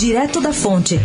Direto da Fonte.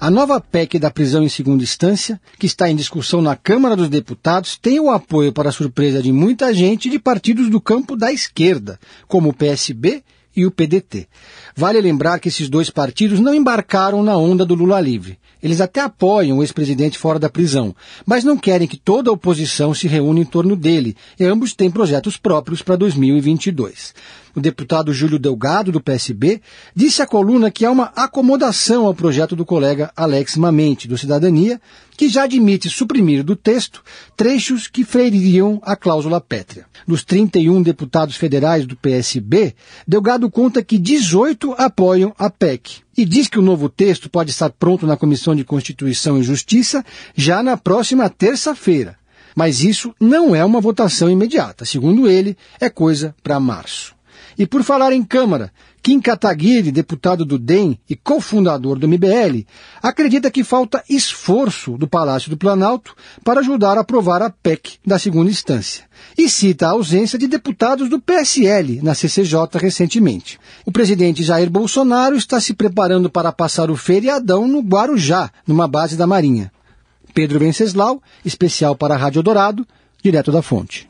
A nova PEC da prisão em segunda instância, que está em discussão na Câmara dos Deputados, tem o apoio, para surpresa de muita gente, de partidos do campo da esquerda, como o PSB e o PDT. Vale lembrar que esses dois partidos não embarcaram na onda do Lula livre. Eles até apoiam o ex-presidente fora da prisão, mas não querem que toda a oposição se reúna em torno dele, e ambos têm projetos próprios para 2022. O deputado Júlio Delgado, do PSB, disse à coluna que há uma acomodação ao projeto do colega Alex Mamente, do Cidadania, que já admite suprimir do texto trechos que feririam a cláusula pétrea. Dos 31 deputados federais do PSB, Delgado conta que 18 apoiam a PEC e diz que o novo texto pode estar pronto na Comissão de Constituição e Justiça já na próxima terça-feira. Mas isso não é uma votação imediata. Segundo ele, é coisa para março. E por falar em Câmara, Kim Kataguiri, deputado do DEM e cofundador do MBL, acredita que falta esforço do Palácio do Planalto para ajudar a aprovar a PEC da segunda instância. E cita a ausência de deputados do PSL na CCJ recentemente. O presidente Jair Bolsonaro está se preparando para passar o feriadão no Guarujá, numa base da Marinha. Pedro Venceslau, especial para a Rádio Dourado, direto da fonte.